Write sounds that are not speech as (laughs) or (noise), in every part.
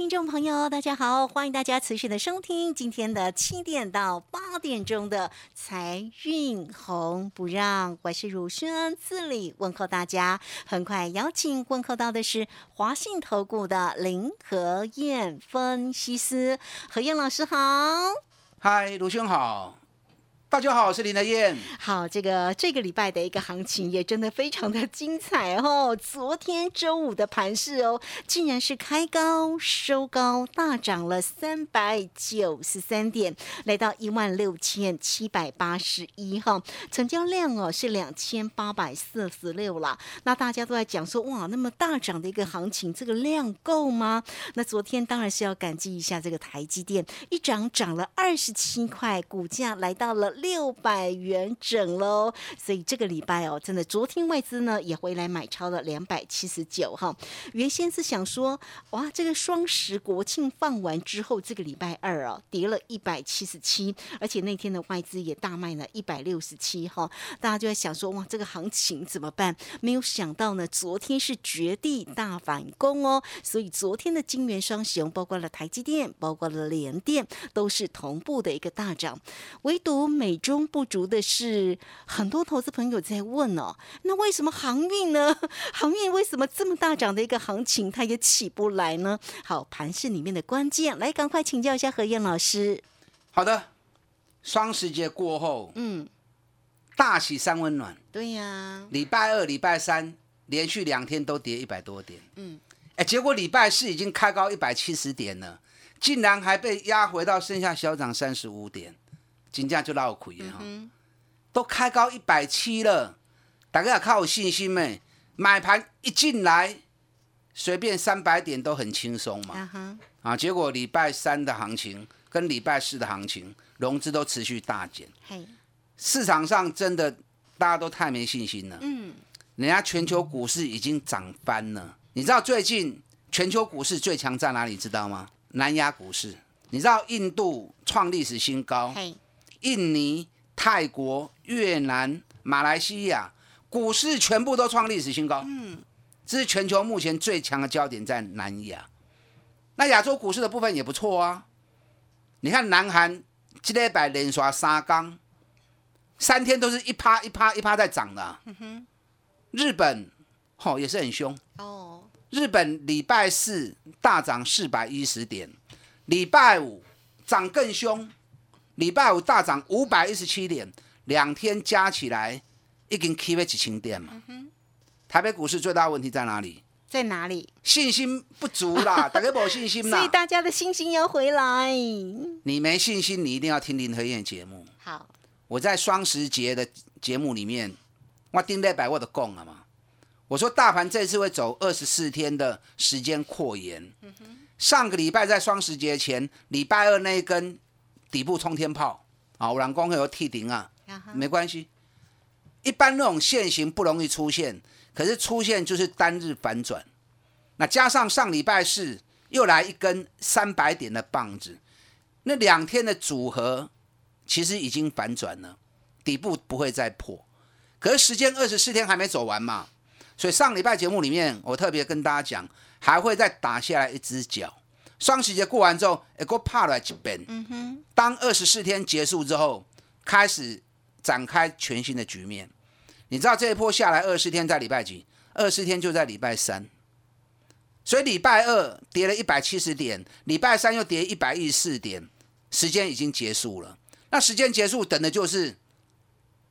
听众朋友，大家好，欢迎大家持续的收听今天的七点到八点钟的财运红不让，我是乳轩，自里问候大家。很快邀请问候到的是华信投顾的林和燕分析师，何燕老师好。嗨，卢兄好。大家好，我是林德燕。好，这个这个礼拜的一个行情也真的非常的精彩哦。昨天周五的盘市哦，竟然是开高收高，大涨了三百九十三点，来到一万六千七百八十一哈。成交量哦是两千八百四十六了。那大家都在讲说，哇，那么大涨的一个行情，这个量够吗？那昨天当然是要感激一下这个台积电，一涨涨了二十七块，股价来到了。六百元整喽，所以这个礼拜哦，真的，昨天外资呢也回来买超了两百七十九哈。原先是想说，哇，这个双十国庆放完之后，这个礼拜二哦，跌了一百七十七，而且那天的外资也大卖了一百六十七哈。大家就在想说，哇，这个行情怎么办？没有想到呢，昨天是绝地大反攻哦，所以昨天的金元双雄，包括了台积电，包括了联电，都是同步的一个大涨，唯独美。美中不足的是，很多投资朋友在问哦，那为什么航运呢？(laughs) 航运为什么这么大涨的一个行情，它也起不来呢？好，盘市里面的关键，来赶快请教一下何燕老师。好的，双十节过后，嗯，大喜三温暖。对呀，礼拜二、礼拜三连续两天都跌一百多点，嗯，哎，结果礼拜四已经开高一百七十点了，竟然还被压回到剩下小涨三十五点。金价就闹亏哈，都开高一百七了，大家也靠有信心没？买盘一进来，随便三百点都很轻松嘛。啊，结果礼拜三的行情跟礼拜四的行情，融资都持续大减。市场上真的大家都太没信心了。嗯，人家全球股市已经涨翻了。你知道最近全球股市最强在哪里？知道吗？南亚股市。你知道印度创历史新高。印尼、泰国、越南、马来西亚股市全部都创历史新高。嗯，这是全球目前最强的焦点在南亚。那亚洲股市的部分也不错啊。你看南韩今天百连刷三缸，三天都是一趴一趴一趴在涨的。日本吼也是很凶哦。日本礼拜四大涨四百一十点，礼拜五涨更凶。礼拜五大涨五百一十七点，两天加起来已经 K 了几千点嘛。台北股市最大问题在哪里？在哪里？信心不足啦，(laughs) 大家没信心啦。所以大家的信心要回来。你没信心，你一定要听林和燕节目。好，我在双十节的节目里面，我定在百我都供了嘛。我说大盘这次会走二十四天的时间扩延。上个礼拜在双十节前，礼拜二那一根。底部冲天炮啊，五郎光会有替顶啊，没关系。一般那种线型不容易出现，可是出现就是单日反转。那加上上礼拜四又来一根三百点的棒子，那两天的组合其实已经反转了，底部不会再破。可是时间二十四天还没走完嘛，所以上礼拜节目里面我特别跟大家讲，还会再打下来一只脚。双十节过完之后，一个怕来一遍。嗯哼。当二十四天结束之后，开始展开全新的局面。你知道这一波下来二十四天在礼拜几？二十四天就在礼拜三。所以礼拜二跌了一百七十点，礼拜三又跌一百一十四点，时间已经结束了。那时间结束，等的就是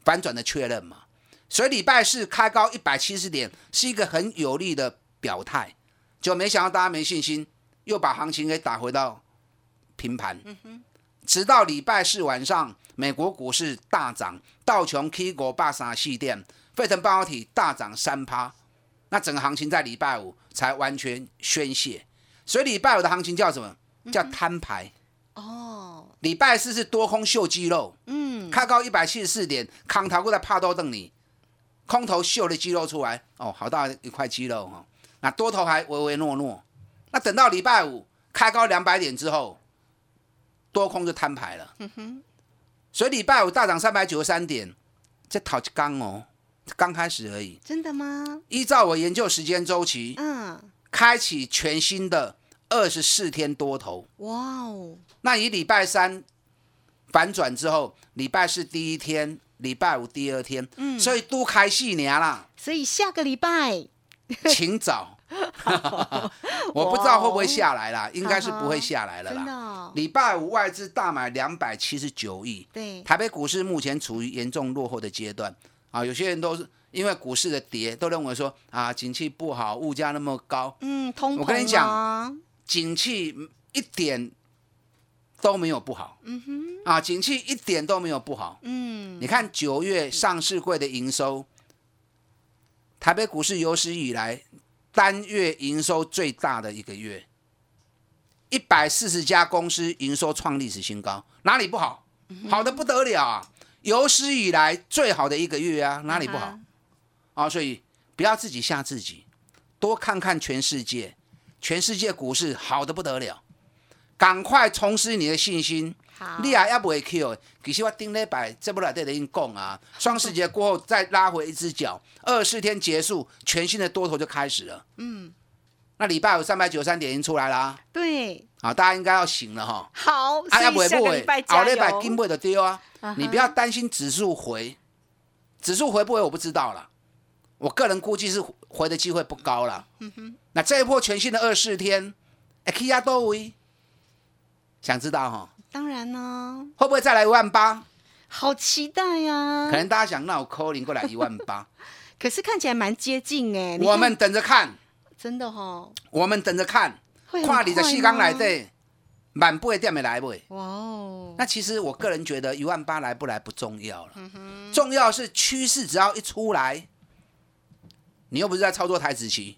反转的确认嘛。所以礼拜四开高一百七十点，是一个很有利的表态。就没想到大家没信心。又把行情给打回到平盘，直到礼拜四晚上，美国股市大涨，道琼 K 国八三系电，费城半导体大涨三趴，那整个行情在礼拜五才完全宣泄。所以礼拜五的行情叫什么？叫摊牌。哦，礼拜四是多空秀肌肉，嗯，开高一百七十四点，康头股在帕多瞪你，空头秀的肌肉出来，哦，好大一块肌肉哦。那多头还唯唯诺诺。那等到礼拜五开高两百点之后，多空就摊牌了。嗯哼，所以礼拜五大涨三百九十三点，这讨一刚哦，刚开始而已。真的吗？依照我研究时间周期，嗯，开启全新的二十四天多头。哇哦，那以礼拜三反转之后，礼拜四第一天，礼拜五第二天，嗯所以都开戏年啦，所以下个礼拜 (laughs) 请早。(laughs) 我不知道会不会下来啦，应该是不会下来了啦。哦、礼拜五外资大买两百七十九亿，对，台北股市目前处于严重落后的阶段。啊，有些人都是因为股市的跌，都认为说啊，景气不好，物价那么高，嗯，通膨我跟你讲啊。景气一点都没有不好，嗯哼，啊，景气一点都没有不好。嗯，你看九月上市柜的营收，台北股市有史以来单月营收最大的一个月，一百四十家公司营收创历史新高，哪里不好？好的不得了啊！有史以来最好的一个月啊，哪里不好啊？啊，所以不要自己吓自己，多看看全世界，全世界股市好的不得了，赶快重拾你的信心。好，你也也不会 Q，其实我顶礼拜这不来对的已经讲啊，双十节过后再拉回一只脚，二十四天结束，全新的多头就开始了。嗯，那礼拜有三百九十三点已经出来啦，对，好，大家应该要醒了哈。好，啊，要不所以下个礼拜金不的丢啊你不要担心指数回，指数回不回我不知道了，我个人估计是回的机会不高了。嗯那这一波全新的二十四天，哎，K 压多维，想知道哈，当然呢，会不会再来一万八？好期待呀、可能大家想，那我扣零过来一万八，(laughs) 可是看起来蛮接近哎，我们等着看，真的哈，我们等着看，会很看你的快四缸来吗？对，满不会点没来不会。哇哦，那其实我个人觉得一万八来不来不重要了，嗯重要是趋势只要一出来，你又不是在操作台子棋，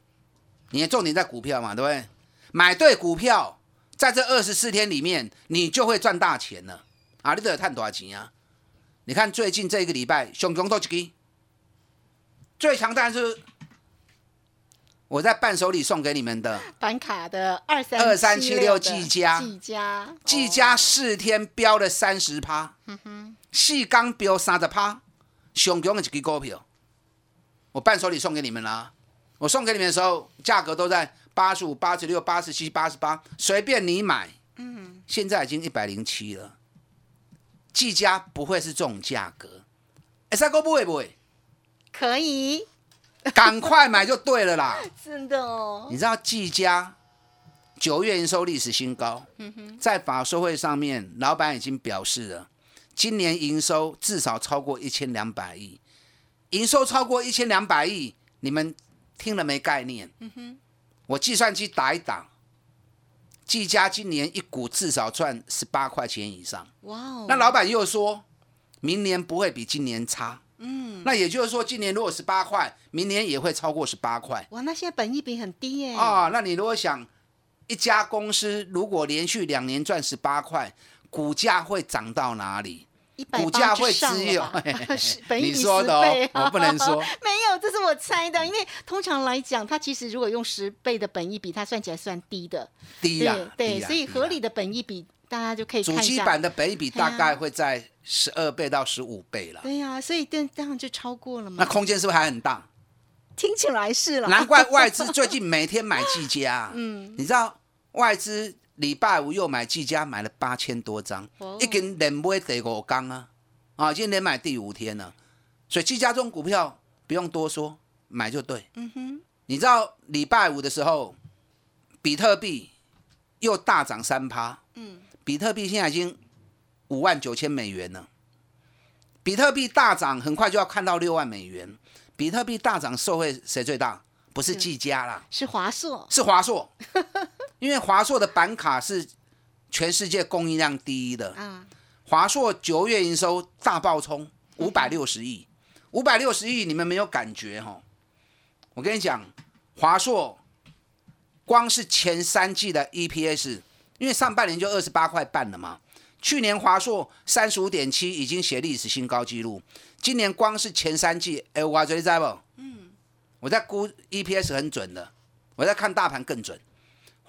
你的重点在股票嘛，对不对？买对股票，在这二十四天里面，你就会赚大钱了。啊！你得赚多少钱啊？你看最近这个礼拜，熊熊都几个，最强当然是我在伴手礼送给你们的板卡的二三2376的技嘉。技嘉，技嘉四天飙了三十趴，四缸飙三十趴，熊熊的一支股票，我伴手礼送给你们啦。我送给你们的时候，价格都在八十五、八十六、八十七、八十八，随便你买。嗯，现在已经一百零七了。技嘉不会是这种价格，哎，三哥不会不会，可以，赶快买就对了啦。(laughs) 真的哦，你知道技嘉九月营收历史新高，嗯在法说会上面，老板已经表示了，今年营收至少超过一千两百亿，营收超过一千两百亿，你们听了没概念？我计算机打一打，技嘉今年一股至少赚十八块钱以上。哇哦，那老板又说，明年不会比今年差。嗯，那也就是说，今年如果十八块，明年也会超过十八块。哇，那现在本益比很低耶，啊、那你如果想一家公司如果连续两年赚十八块，股价会涨到哪里？股价会只有 (laughs) (laughs) 你说的哦我不能说 (laughs) 没有，这是我猜的。因为通常来讲，它其实如果用十倍的本益比，它算起来算低的，低呀对，对，所以合理的本益比，大家就可以主看一下。机版的本益比大哎概呀会在十二倍到十五倍了，对呀、所以这这样就超过了嘛。那空间是不是还很大？听起来是了，难怪外资最近每天买技嘉、嗯，你知道外资礼拜五又买技嘉，买了八千多张，哦一根连买第五缸啊，啊，今天连买第五天了，所以技嘉这种股票不用多说，买就对。嗯哼，你知道礼拜五的时候，比特币又大涨三趴，嗯，比特币现在已经五万九千美元了。比特币大涨，很快就要看到六万美元。比特币大涨，受惠谁最大？不是。技嘉啦，是华硕，是华硕，(laughs) 因为华硕的板卡是全世界供应量第一的。嗯，华硕九月营收大爆冲，五百六十亿。五百六十亿你们没有感觉哈？我跟你讲，华硕光是前三季的 EPS，因为上半年就二十八块半了嘛。去年华硕三十五点七已经写历史新高纪录，今年光是前三季，哎，我昨天在不？嗯，我在估 EPS 很准的，我在看大盘更准。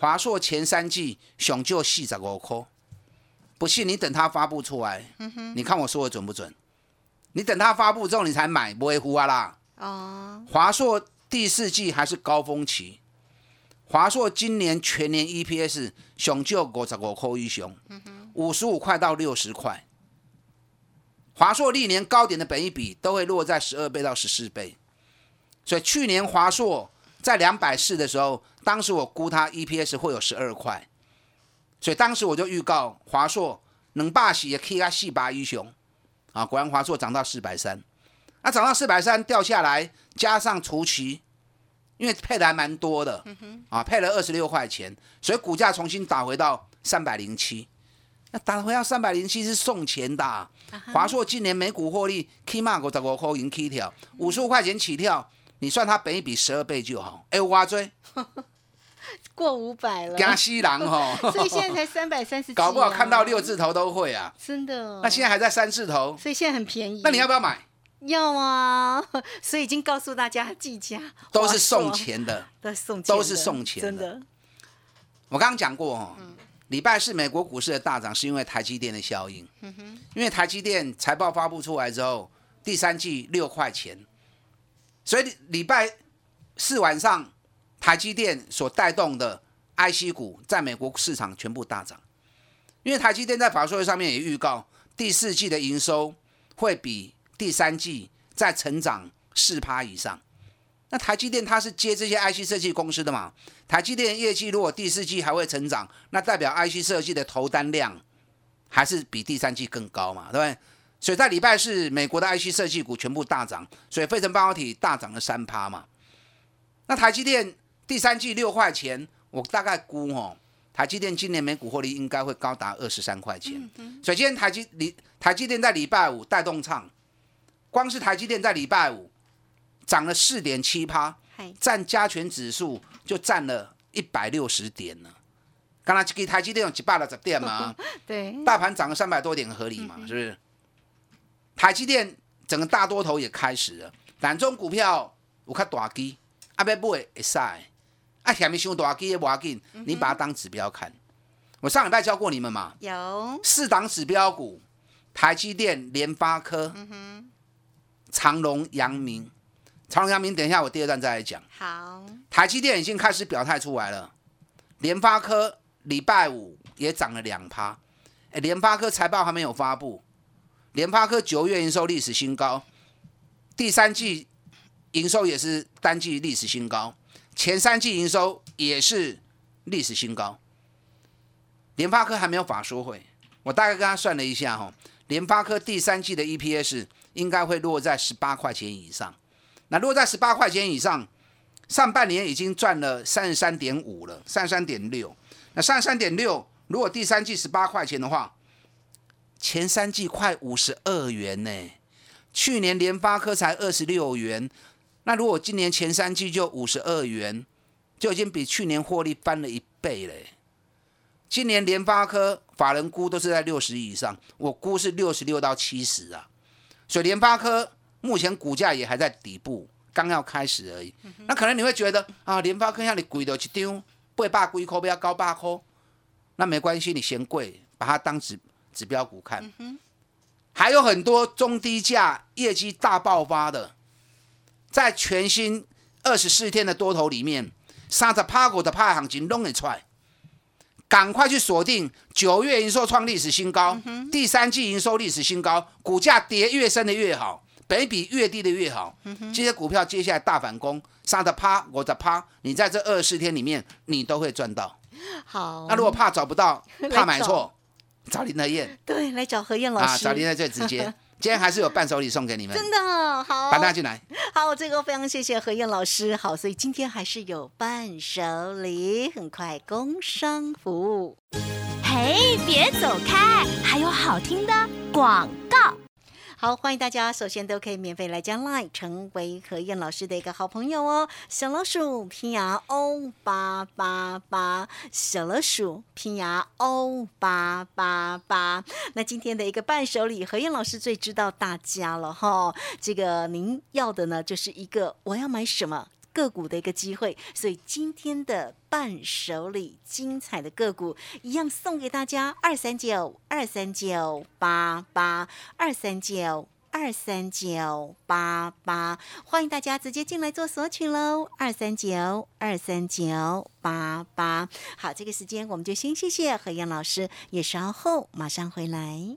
华硕前三季熊就四十五块，不信你等它发布出来，你看我说的准不准？你等它发布之后你才买，不会糊啊啦。哦，华硕第四季还是高峰期。华硕今年全年 EPS 熊就五十五块一熊，五十五块到六十块。华硕历年高点的本益比都会落在十二倍到十四倍，所以去年华硕在两百四的时候，当时我估它 EPS 会有十二块，所以当时我就预告华硕能霸喜也可以它四八一雄。啊，果然华硕涨到四百三，那涨到四百三掉下来，加上除期，因为配的还蛮多的，啊，配了二十六块钱，所以股价重新打回到三百零七。那打回到三百零七是送钱的。华硕今年每股获利起码五十五块银起跳，五十五块钱起跳，你算它本一比十二倍就好。哎，挖追。(laughs) 过五百了，加西郎哈，(laughs) 所以现在才三百三十，搞不好看到六字头都会啊，真的。那现在还在三字头，所以现在很便宜。那你要不要买？要啊，(laughs) 所以已经告诉大家计价都是送钱的，都送都是送钱，真的。我刚刚讲过哦，礼拜四美国股市的大涨是因为台积电的效应，因为台积电财报发布出来之后，第三季六块钱，所以礼拜四晚上。台积电所带动的 IC 股在美国市场全部大涨，因为台积电在法说会上面也预告第四季的营收会比第三季再成长四趴以上。那台积电它是接这些 IC 设计公司的嘛？台积电业绩如果第四季还会成长，那代表 IC 设计的投单量还是比第三季更高嘛？对不对？所以在礼拜四，美国的 IC 设计股全部大涨，所以费城半导体大涨了三趴嘛。那台积电。第三季六块钱，我大概估哦，台积电今年每股获利应该会高达二十三块钱。所以今天台积礼台积电在礼拜五带动唱，光是台积电在礼拜五涨了四点七趴，占加权指数就占了一百六十点了。刚才给台积电有几百六十点嘛？(laughs) 对，大盘涨了三百多点合理嘛？是不是？台积电整个大多头也开始了，但中股票我看大基，阿要买会使。啊，下面想大基也不要紧，你把它当指标看。我上礼拜教过你们嘛，有四档指标股：台积电、联发科、长隆、阳明。长隆、阳明，等一下我第二段再来讲。好，台积电已经开始表态出来了，联发科礼拜五也涨了两趴。哎，联发科财报还没有发布，联发科九月营收历史新高，第三季营收也是单季历史新高。前三季营收也是历史新高。联发科还没有法说会，我大概跟他算了一下哈，联发科第三季的 EPS 应该会落在十八块钱以上。那落在十八块钱以上，上半年已经赚了三十三点五了，三十三点六。那三十三点六，如果第三季十八块钱的话，前三季快五十二元呢。去年联发科才二十六元。那如果今年前三季就五十二元，就已经比去年获利翻了一倍嘞。今年联发科法人估都是在六十以上，我估是六十六到七十啊。所以联发科目前股价也还在底部，刚要开始而已。那可能你会觉得啊，联发科像你贵的一张八百几块，不要高八块，那没关系，你嫌贵，把它当指指标股看。还有很多中低价业绩大爆发的。在全新二十四天的多头里面，三十趴股的派行情弄得出来，赶快去锁定九月营收创历史新高，第三季营收历史新高，股价跌越深的越好，北比越低的越好。这些股票接下来大反攻，三的趴我的趴，你在这二十四天里面你都会赚到。好，那如果怕找不到，(laughs) 怕买错，找林德燕。对，来找何燕老师啊，找林德最直接。(laughs) 今天还是有伴手礼送给你们，真的好，把它进来。好，这个非常谢谢何燕老师。好，所以今天还是有伴手礼，很快工商服务。嘿，别走开，还有好听的广告。好，欢迎大家，首先都可以免费来加 Line，成为何燕老师的一个好朋友哦。小老鼠拼牙 O 八八八，小老鼠拼牙 O 八八八。那今天的一个伴手礼，何燕老师最知道大家了哈。这个您要的呢，就是一个我要买什么。个股的一个机会，所以今天的伴手礼精彩的个股一样送给大家，二三九二三九八八二三九二三九八八，欢迎大家直接进来做索取喽，二三九二三九八八。好，这个时间我们就先谢谢何燕老师，也稍后马上回来。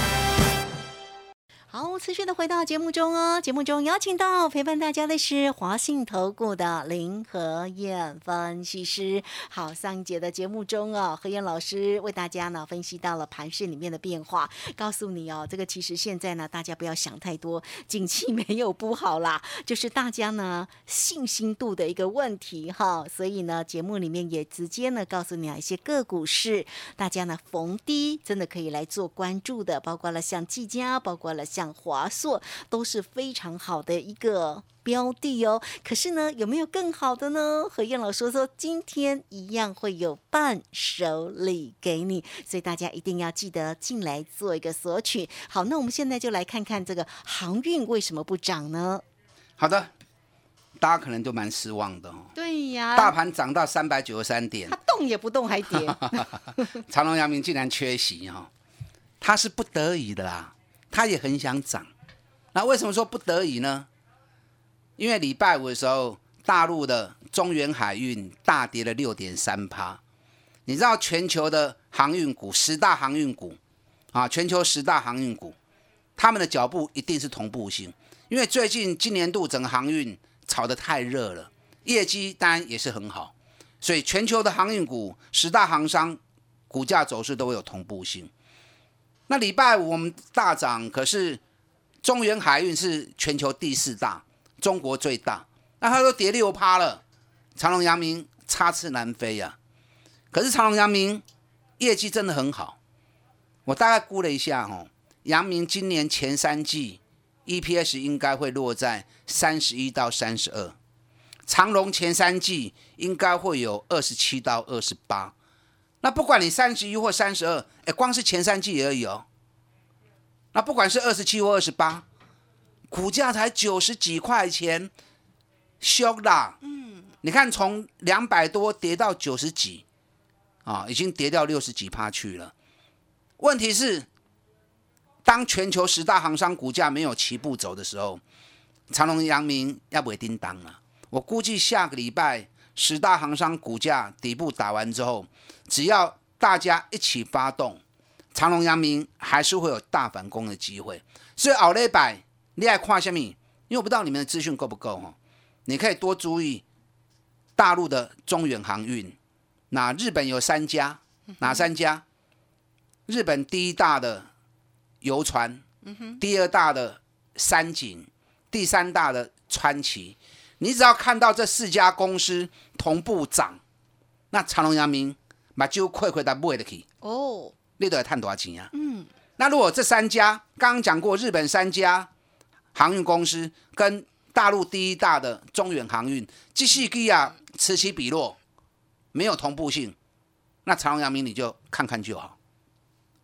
好，持续的回到节目中哦。节目中邀请到陪伴大家的是华信投顾的林和燕分析师。好，上一节的节目中哦，何燕老师为大家呢分析到了。盘市里面的变化，告诉你哦，这个其实现在呢，大家不要想太多，景气没有不好啦，就是大家呢信心度的一个问题哈。所以呢，节目里面也直接呢告诉你啊，一些个股是大家呢逢低真的可以来做关注的，包括了。像技嘉，包括了。像。像华硕都是非常好的一个标的哦，可是呢，有没有更好的呢？何燕老师说，今天一样会有伴手礼给你，所以大家一定要记得进来做一个索取。好，那我们现在就来看看这个航运为什么不涨呢？好的，大家可能都蛮失望的哦。对呀，大盘涨到三百九十三点，它动也不动还跌，(laughs) 长隆、阳明竟然缺席哈，他是不得已的啦。他也很想涨，那为什么说不得已呢？因为礼拜五的时候，大陆的中原海运大跌了六点三趴。你知道全球的航运股十大航运股啊，全球十大航运股，他们的脚步一定是同步性。因为最近今年度整个航运炒得太热了，业绩当然也是很好，所以全球的航运股十大航商股价走势都会有同步性。那礼拜五我们大涨，可是中原海运是全球第四大，中国最大，那它都跌六趴了，长隆、阳明插翅难飞呀。可是长隆、阳明业绩真的很好，我大概估了一下哦，阳明今年前三季 EPS 应该会落在三十一到三十二，长隆前三季应该会有二十七到二十八。那不管你三十一或三十二，哎，光是前三季而已哦。那不管是二十七或二十八，股价才九十几块钱，凶啦。嗯，你看从两百多跌到九十几，啊，已经跌掉六十几趴去了。问题是，当全球十大行商股价没有齐步走的时候，长隆、阳明要不会叮当了。我估计下个礼拜。十大行商股价底部打完之后，只要大家一起发动，长隆、阳明还是会有大反攻的机会。所以奥利百，你爱看下面，因为我不知道你们的资讯够不够哈，你可以多注意大陆的中远航运。那日本有三家，哪三家？日本第一大的游船，第二大的三井，第三大的川崎。你只要看到这四家公司同步涨，那长隆、阳明把就快快的买得起哦，你都要赚多少钱啊？嗯，那如果这三家刚刚讲过，日本三家航运公司跟大陆第一大的中远航运，继续给啊此起彼落，没有同步性，那长隆、阳明你就看看就好，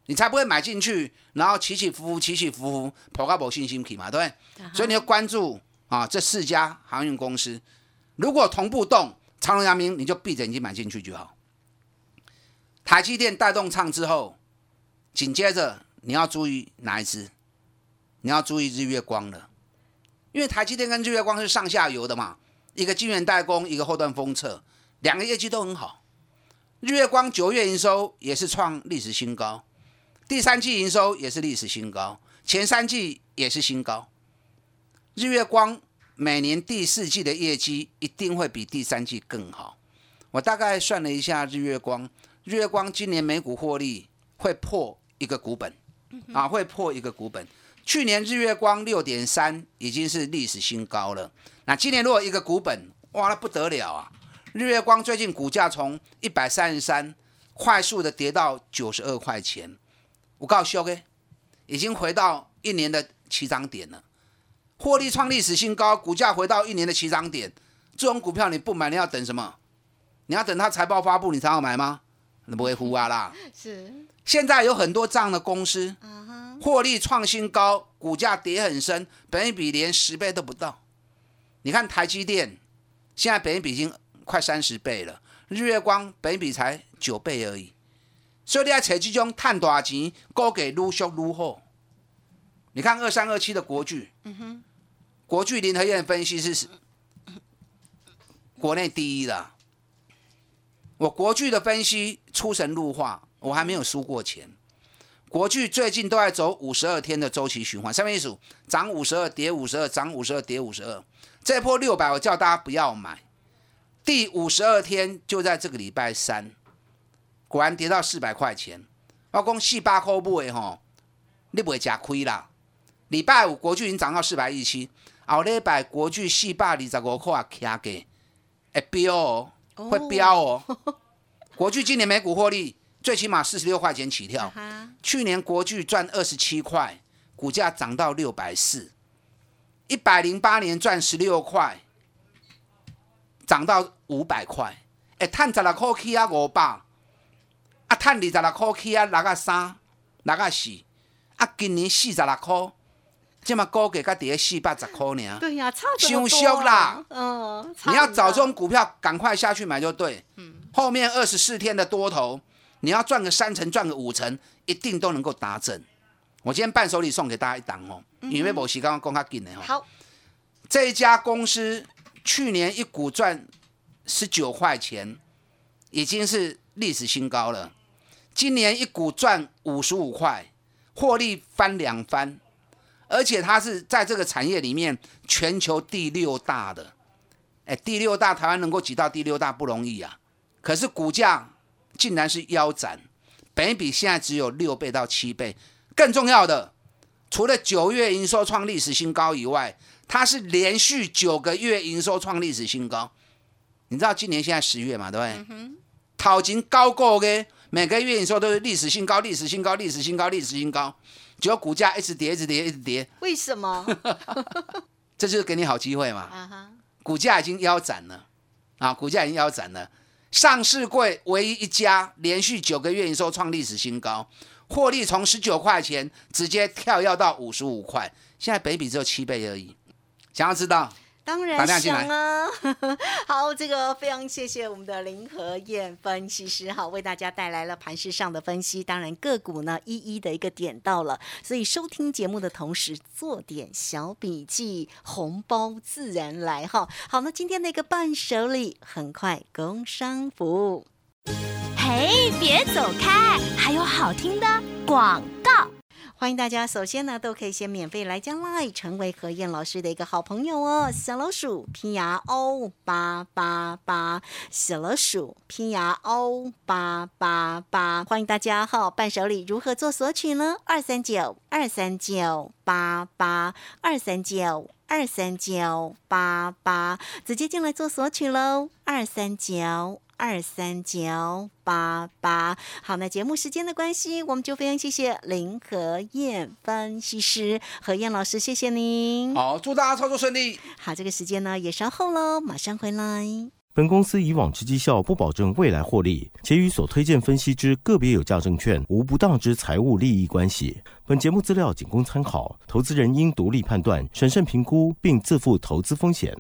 你才不会买进去，然后起起伏伏，起起伏伏，跑到无信心去嘛，对不对？所以你要关注。啊，这四家航运公司如果同步动，长隆、阳明你就闭着眼睛买进去就好。台积电带动唱之后，紧接着你要注意哪一支？你要注意日月光了，因为台积电跟日月光是上下游的嘛，一个晶圆代工，一个后段封测，两个业绩都很好。日月光九月营收也是创历史新高，第三季营收也是历史新高，前三季也是新高。日月光每年第四季的业绩一定会比第三季更好。我大概算了一下，日月光，日月光今年每股获利会破一个股本，啊，会破一个股本。去年日月光六点三已经是历史新高了。那今年如果一个股本，哇，那不得了啊！日月光最近股价从一百三十三快速的跌到九十二块钱，我告诉各位，已经回到一年的起涨点了，获利创历史新高，股价回到一年的起涨点。这种股票你不买，你要等什么？你要等它财报发布你才要买吗？那不会呼啊啦。(laughs) 是，现在有很多这样的公司，获利创新高，股价跌很深，本一比连十倍都不到。你看台积电，现在本一比已经快三十倍了，日月光本一比才九倍而已。所以你要找这种赚大钱，高给撸俗撸好。你看二三二七的国巨，国巨联合院分析是国内第一的。我国巨的分析出神入化，我还没有输过钱。国巨最近都在走五十二天的周期循环，上面一数涨五十二，跌五十二，涨五十二，跌五十二。这波六百，我叫大家不要买。第五十二天就在这个礼拜三，果然跌到四百块钱。我讲四百块买吼，你不会吃亏啦。礼拜五国巨已经涨到四百一十七，后礼拜国巨四百二十五块卡价，会飙哦。会飙哦！国巨今年每股获利最起码四十六块钱起跳，去年国巨赚二十七块，股价涨到六百四，一百零八年赚十六块，涨到五百块，哎，赚十六块起啊五百，啊，赚二十六块起啊六啊三，六啊四，啊，今年四十六块。这么高给个跌四百十块呢？对呀，差这么多啦！嗯，你要找这种股票，赶快下去买就对。嗯，后面二十四天的多头，你要赚个三成，赚个五成，一定都能够达成。我今天伴手礼送给大家一档哦，因为某时刚刚公开给的哦。好，这一家公司去年一股赚十九块钱，已经是历史新高了。今年一股赚五十五块，获利翻两番。而且它是在这个产业里面全球第六大的，哎，第六大台湾能够挤到第六大不容易啊。可是股价竟然是腰斩，本比现在只有六倍到七倍。更重要的，除了九月营收创历史新高以外，它是连续九个月营收创历史新高。你知道今年现在十月嘛，对不对？讨金高过的，每个月营收都是历史新高，历史新高，历史新高，历史新高。只要股价一直跌，一直跌，一直跌。为什么？(laughs) 这就是给你好机会嘛。股价已经腰斩了啊！股价已经腰斩了。上市柜唯一一家连续九个月营收创历史新高，获利从十九块钱直接跳跃到五十五块，现在北比只有七倍而已。想要知道？当然想啊！(laughs) 好，这个非常谢谢我们的林和燕分析师，好为大家带来了盘市上的分析。当然个股呢一一的一个点到了，所以收听节目的同时做点小笔记，红包自然来哈。好，那今天的一个伴手礼很快工商服务。嘿，别走开，还有好听的广告。欢迎大家，首先呢，都可以先免费来加 Line，成为何燕老师的一个好朋友哦。小老鼠拼牙 O 八八八，小老鼠拼牙 O 八八八，欢迎大家哈。伴手礼如何做索取呢？二三九二三九八八二三九二三九八八，直接进来做索取喽。二三九。二三九八八，好，那节目时间的关系，我们就非常谢谢林和燕分析师何燕老师，谢谢您。好，祝大家操作顺利。好，这个时间呢也稍后喽，马上回来。本公司以往之绩效不保证未来获利，且与所推荐分析之个别有价证券无不当之财务利益关系。本节目资料仅供参考，投资人应独立判断、审慎评估，并自负投资风险。